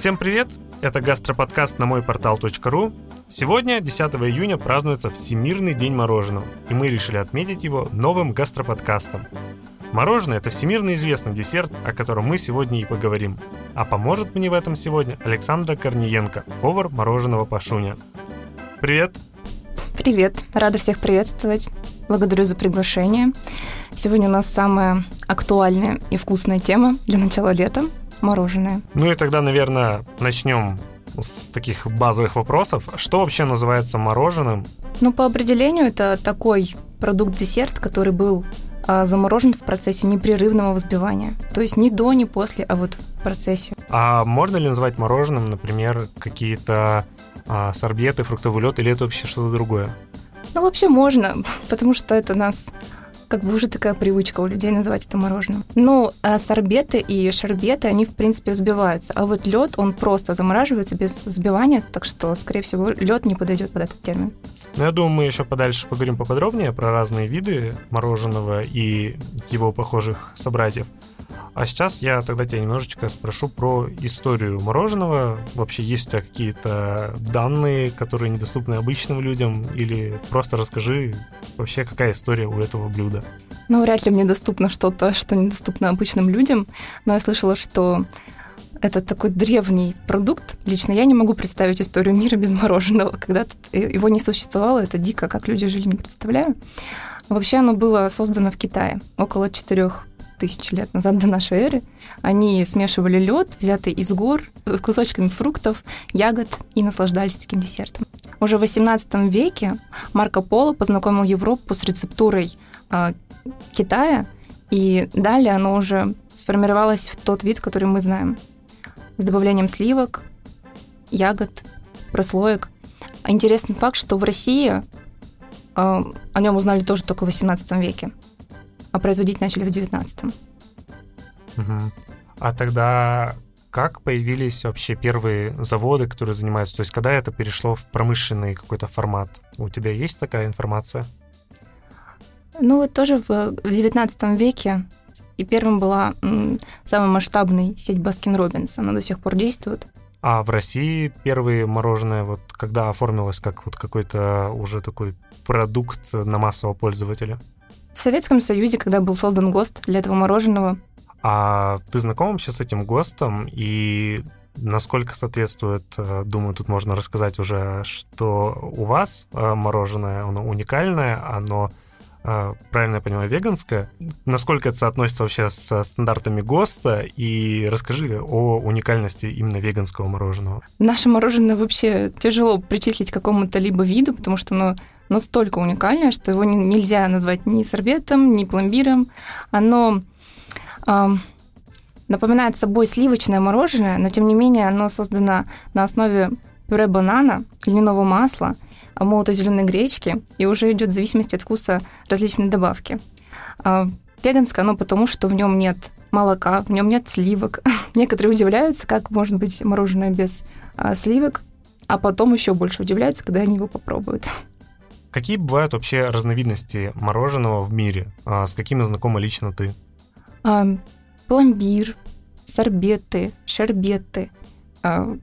Всем привет! Это гастроподкаст на мой портал.ру. Сегодня, 10 июня, празднуется Всемирный день мороженого, и мы решили отметить его новым гастроподкастом. Мороженое – это всемирно известный десерт, о котором мы сегодня и поговорим. А поможет мне в этом сегодня Александра Корниенко, повар мороженого Пашуня. Привет! Привет! Рада всех приветствовать. Благодарю за приглашение. Сегодня у нас самая актуальная и вкусная тема для начала лета – мороженое. Ну и тогда, наверное, начнем с таких базовых вопросов. Что вообще называется мороженым? Ну, по определению, это такой продукт-десерт, который был а, заморожен в процессе непрерывного взбивания. То есть не до, не после, а вот в процессе. А можно ли называть мороженым, например, какие-то а, сорбеты, фруктовый лед, или это вообще что-то другое? Ну, вообще можно, потому что это нас как бы уже такая привычка у людей называть это мороженым. Ну, а сорбеты и шарбеты, они, в принципе, взбиваются. А вот лед, он просто замораживается без взбивания, так что, скорее всего, лед не подойдет под этот термин. Ну, я думаю, мы еще подальше поговорим поподробнее про разные виды мороженого и его похожих собратьев. А сейчас я тогда тебя немножечко спрошу про историю мороженого. Вообще есть у тебя какие-то данные, которые недоступны обычным людям? Или просто расскажи вообще, какая история у этого блюда? Ну, вряд ли мне доступно что-то, что недоступно обычным людям. Но я слышала, что это такой древний продукт. Лично я не могу представить историю мира без мороженого. Когда-то его не существовало, это дико, как люди жили, не представляю. Вообще оно было создано в Китае около четырех тысяч лет назад до нашей эры. Они смешивали лед, взятый из гор, с кусочками фруктов, ягод и наслаждались таким десертом. Уже в XVIII веке Марко Поло познакомил Европу с рецептурой э, Китая, и далее оно уже сформировалось в тот вид, который мы знаем с добавлением сливок, ягод, прослоек. Интересный факт, что в России э, о нем узнали тоже только в 18 веке, а производить начали в 19. Угу. А тогда как появились вообще первые заводы, которые занимаются? То есть когда это перешло в промышленный какой-то формат? У тебя есть такая информация? Ну вот тоже в, в 19 веке и первым была самая масштабная сеть Baskin Robbins. Она до сих пор действует. А в России первые мороженое вот когда оформилось как вот какой-то уже такой продукт на массового пользователя? В Советском Союзе, когда был создан ГОСТ для этого мороженого. А ты знаком вообще с этим ГОСТом и насколько соответствует, э, думаю, тут можно рассказать уже, что у вас э, мороженое, оно уникальное, оно правильно я понимаю, веганское. Насколько это соотносится вообще с стандартами ГОСТа? И расскажи о уникальности именно веганского мороженого. Наше мороженое вообще тяжело причислить к какому-то либо виду, потому что оно настолько уникальное, что его нельзя назвать ни сорбетом, ни пломбиром. Оно э, напоминает собой сливочное мороженое, но тем не менее оно создано на основе пюре банана, льняного масла – молотой зеленой гречки, и уже идет в зависимости от вкуса различные добавки. А, веганское оно потому, что в нем нет молока, в нем нет сливок. Некоторые удивляются, как может быть мороженое без а, сливок, а потом еще больше удивляются, когда они его попробуют. Какие бывают вообще разновидности мороженого в мире? А с какими знакома лично ты? А, пломбир, сорбеты, шербеты, а,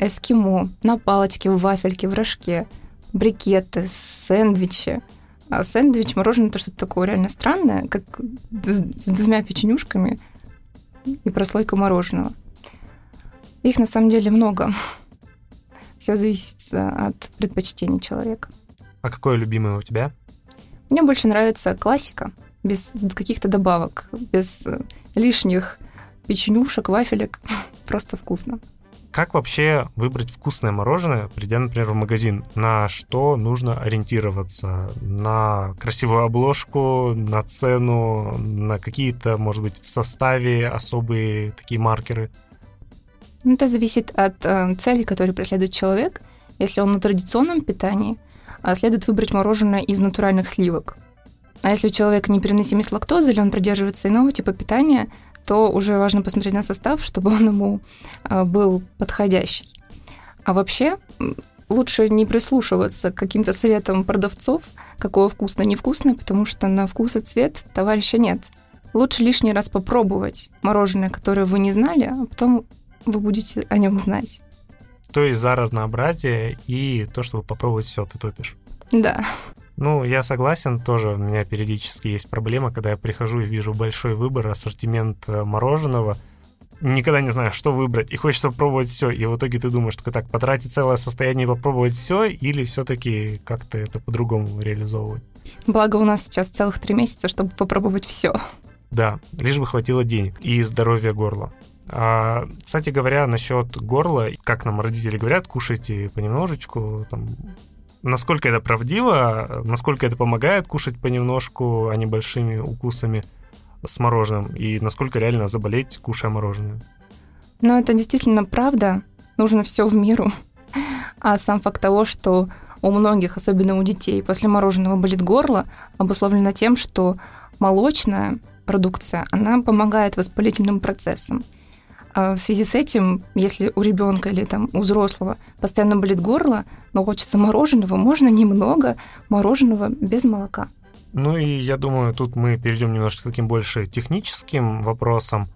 эскимо, на палочке, в вафельке, в рожке, брикеты, сэндвичи. А сэндвич, мороженое, это что-то такое реально странное, как с, двумя печенюшками и прослойка мороженого. Их на самом деле много. Все зависит от предпочтений человека. А какое любимое у тебя? Мне больше нравится классика, без каких-то добавок, без лишних печенюшек, вафелек. Просто вкусно. Как вообще выбрать вкусное мороженое, придя, например, в магазин? На что нужно ориентироваться? На красивую обложку, на цену, на какие-то, может быть, в составе особые такие маркеры? Ну, это зависит от э, цели, которую преследует человек. Если он на традиционном питании, э, следует выбрать мороженое из натуральных сливок. А если у человека непереносимость лактозы или он придерживается иного типа питания, то уже важно посмотреть на состав, чтобы он ему а, был подходящий. А вообще лучше не прислушиваться к каким-то советам продавцов, какое вкусно, невкусно, потому что на вкус и цвет товарища нет. Лучше лишний раз попробовать мороженое, которое вы не знали, а потом вы будете о нем знать. То есть за разнообразие и то, чтобы попробовать все, ты топишь. Да. Ну, я согласен, тоже у меня периодически есть проблема, когда я прихожу и вижу большой выбор, ассортимент э, мороженого, никогда не знаю, что выбрать, и хочется пробовать все, и в итоге ты думаешь, что так, потратить целое состояние и попробовать все, или все-таки как-то это по-другому реализовывать? Благо у нас сейчас целых три месяца, чтобы попробовать все. Да, лишь бы хватило денег и здоровья горла. А, кстати говоря, насчет горла, как нам родители говорят, кушайте понемножечку, там, насколько это правдиво, насколько это помогает кушать понемножку, а не большими укусами с мороженым, и насколько реально заболеть, кушая мороженое. Но это действительно правда. Нужно все в меру. А сам факт того, что у многих, особенно у детей, после мороженого болит горло, обусловлено тем, что молочная продукция, она помогает воспалительным процессам. А в связи с этим, если у ребенка или там у взрослого постоянно болит горло, но хочется мороженого, можно немного мороженого без молока. Ну и я думаю, тут мы перейдем немножко к таким больше техническим вопросам.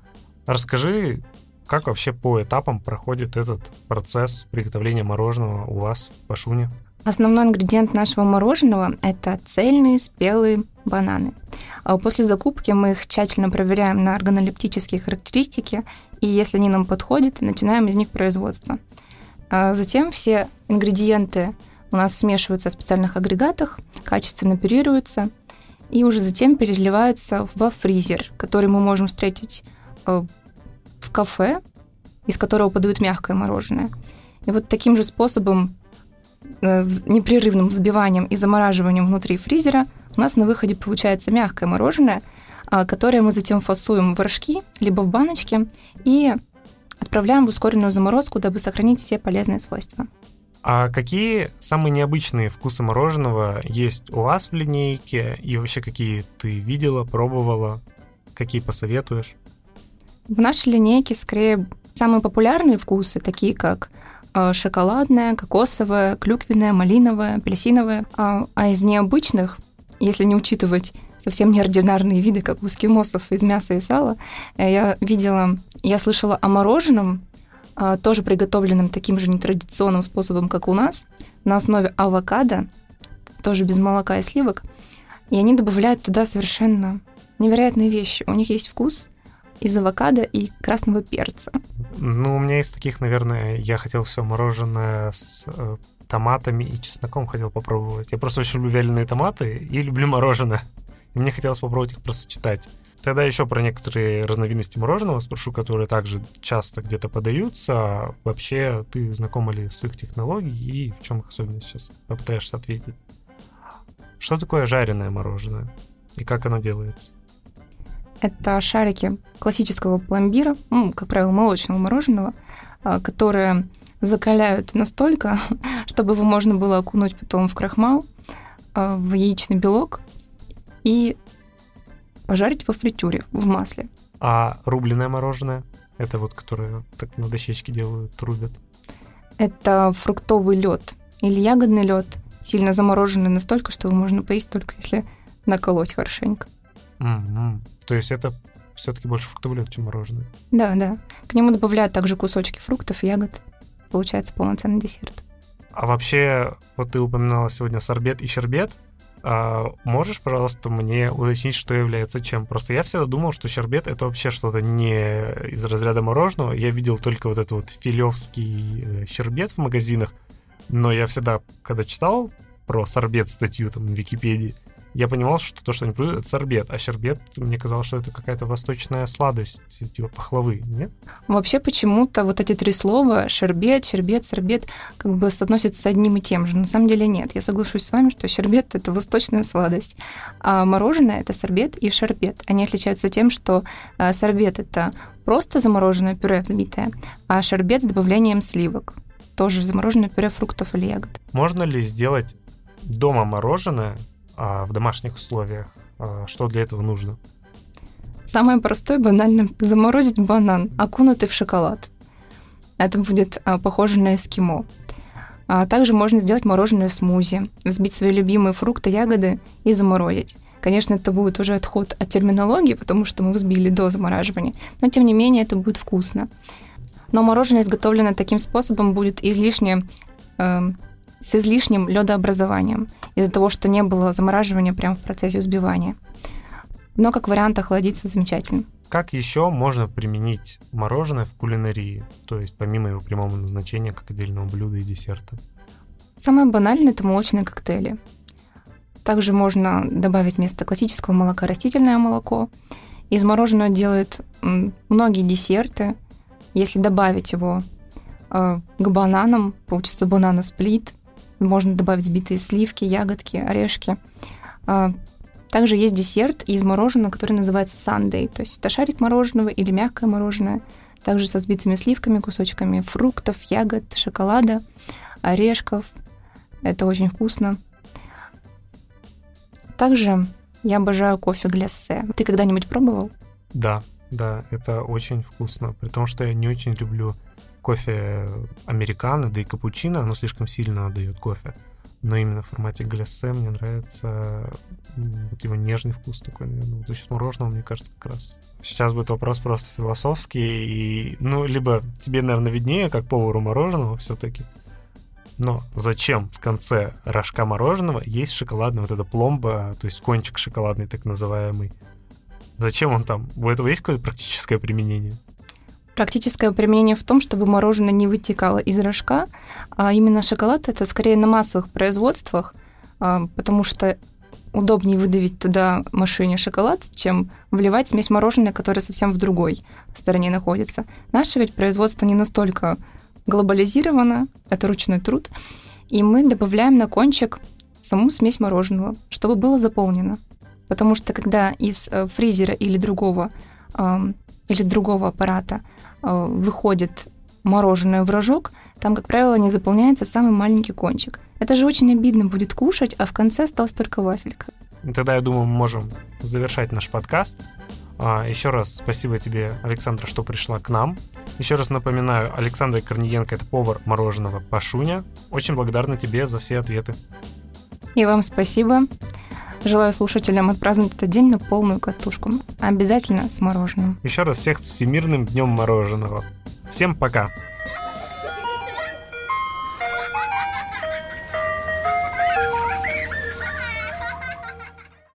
Расскажи, как вообще по этапам проходит этот процесс приготовления мороженого у вас в Пашуне? Основной ингредиент нашего мороженого – это цельные спелые бананы. А после закупки мы их тщательно проверяем на органолептические характеристики, и если они нам подходят, начинаем из них производство. А затем все ингредиенты у нас смешиваются в специальных агрегатах, качественно пюрируются, и уже затем переливаются во фризер, который мы можем встретить э, в кафе, из которого подают мягкое мороженое. И вот таким же способом Э, непрерывным взбиванием и замораживанием внутри фризера у нас на выходе получается мягкое мороженое, а, которое мы затем фасуем в рожки, либо в баночки, и отправляем в ускоренную заморозку, дабы сохранить все полезные свойства. А какие самые необычные вкусы мороженого есть у вас в линейке? И вообще какие ты видела, пробовала? Какие посоветуешь? В нашей линейке скорее самые популярные вкусы, такие как а, шоколадная, кокосовая, клюквенная, малиновая, апельсиновая. А, а из необычных, если не учитывать совсем неординарные виды, как у эскимосов из мяса и сала, э, я видела, я слышала о мороженом, а, тоже приготовленном таким же нетрадиционным способом, как у нас, на основе авокадо, тоже без молока и сливок. И они добавляют туда совершенно невероятные вещи. У них есть вкус, из авокадо и красного перца. Ну, у меня из таких, наверное, я хотел все мороженое с э, томатами и чесноком хотел попробовать. Я просто очень люблю вяленые томаты и люблю мороженое. И мне хотелось попробовать их просто сочетать. Тогда еще про некоторые разновидности мороженого спрошу, которые также часто где-то подаются. Вообще, ты знакома ли с их технологией и в чем их особенность сейчас попытаешься ответить? Что такое жареное мороженое и как оно делается? Это шарики классического пломбира, ну, как правило, молочного мороженого, которые закаляют настолько, чтобы его можно было окунуть потом в крахмал, а, в яичный белок и пожарить во фритюре, в масле. А рубленое мороженое? Это вот, которое так на дощечке делают, рубят? Это фруктовый лед или ягодный лед, сильно замороженный настолько, что его можно поесть только если наколоть хорошенько. Mm-hmm. То есть это все-таки больше фруктовый чем мороженое. Да, да. К нему добавляют также кусочки фруктов и ягод. Получается полноценный десерт. А вообще, вот ты упоминала сегодня сорбет и щербет. А можешь, пожалуйста, мне уточнить, что является чем? Просто я всегда думал, что щербет это вообще что-то не из разряда мороженого. Я видел только вот этот вот филевский э, щербет в магазинах. Но я всегда, когда читал про сорбет статью там на Википедии, я понимал, что то, что они продают, это сорбет. А щербет, мне казалось, что это какая-то восточная сладость, типа пахлавы, нет? Вообще почему-то вот эти три слова щербет, щербет, сорбет как бы соотносятся с одним и тем же. На самом деле нет. Я соглашусь с вами, что щербет — это восточная сладость, а мороженое — это сорбет и шербет. Они отличаются тем, что а, сорбет — это просто замороженное пюре взбитое, а шербет с добавлением сливок. Тоже замороженное пюре фруктов или ягод. Можно ли сделать дома мороженое в домашних условиях. А что для этого нужно? Самое простое, банально, заморозить банан, окунутый в шоколад. Это будет а, похоже на эскимо. А также можно сделать мороженое смузи, взбить свои любимые фрукты, ягоды и заморозить. Конечно, это будет уже отход от терминологии, потому что мы взбили до замораживания, но тем не менее это будет вкусно. Но мороженое, изготовленное таким способом, будет излишне э, с излишним ледообразованием из-за того, что не было замораживания прямо в процессе взбивания. Но как вариант охладиться замечательно. Как еще можно применить мороженое в кулинарии, то есть помимо его прямого назначения как отдельного блюда и десерта? Самое банальное – это молочные коктейли. Также можно добавить вместо классического молока растительное молоко. Из мороженого делают многие десерты. Если добавить его э, к бананам, получится банана-сплит. Можно добавить сбитые сливки, ягодки, орешки. Э, также есть десерт из мороженого, который называется сандей. То есть это шарик мороженого или мягкое мороженое. Также со сбитыми сливками, кусочками фруктов, ягод, шоколада, орешков. Это очень вкусно. Также я обожаю кофе гляссе. Ты когда-нибудь пробовал? Да, да, это очень вкусно. При том, что я не очень люблю кофе американо, да и капучино, оно слишком сильно отдает кофе. Но именно в формате гляссе мне нравится вот его нежный вкус такой, наверное. Вот за счет мороженого, мне кажется, как раз. Сейчас будет вопрос просто философский. И, ну, либо тебе, наверное, виднее, как повару мороженого все-таки, но зачем в конце рожка мороженого есть шоколадная вот эта пломба, то есть кончик шоколадный так называемый? Зачем он там? У этого есть какое-то практическое применение? Практическое применение в том, чтобы мороженое не вытекало из рожка, а именно шоколад это скорее на массовых производствах, а, потому что удобнее выдавить туда машине шоколад, чем вливать смесь мороженого, которая совсем в другой стороне находится. Наше ведь производство не настолько глобализировано, это ручной труд, и мы добавляем на кончик саму смесь мороженого, чтобы было заполнено. Потому что когда из э, фризера или другого, или другого аппарата э, выходит мороженое в рожок, там, как правило, не заполняется самый маленький кончик. Это же очень обидно будет кушать, а в конце осталась только вафелька. Тогда, я думаю, мы можем завершать наш подкаст. А, еще раз спасибо тебе, Александра, что пришла к нам. Еще раз напоминаю, Александра Корниенко – это повар мороженого Пашуня. Очень благодарна тебе за все ответы. И вам спасибо. Желаю слушателям отпраздновать этот день на полную катушку. Обязательно с мороженым. Еще раз всех с Всемирным днем мороженого. Всем пока!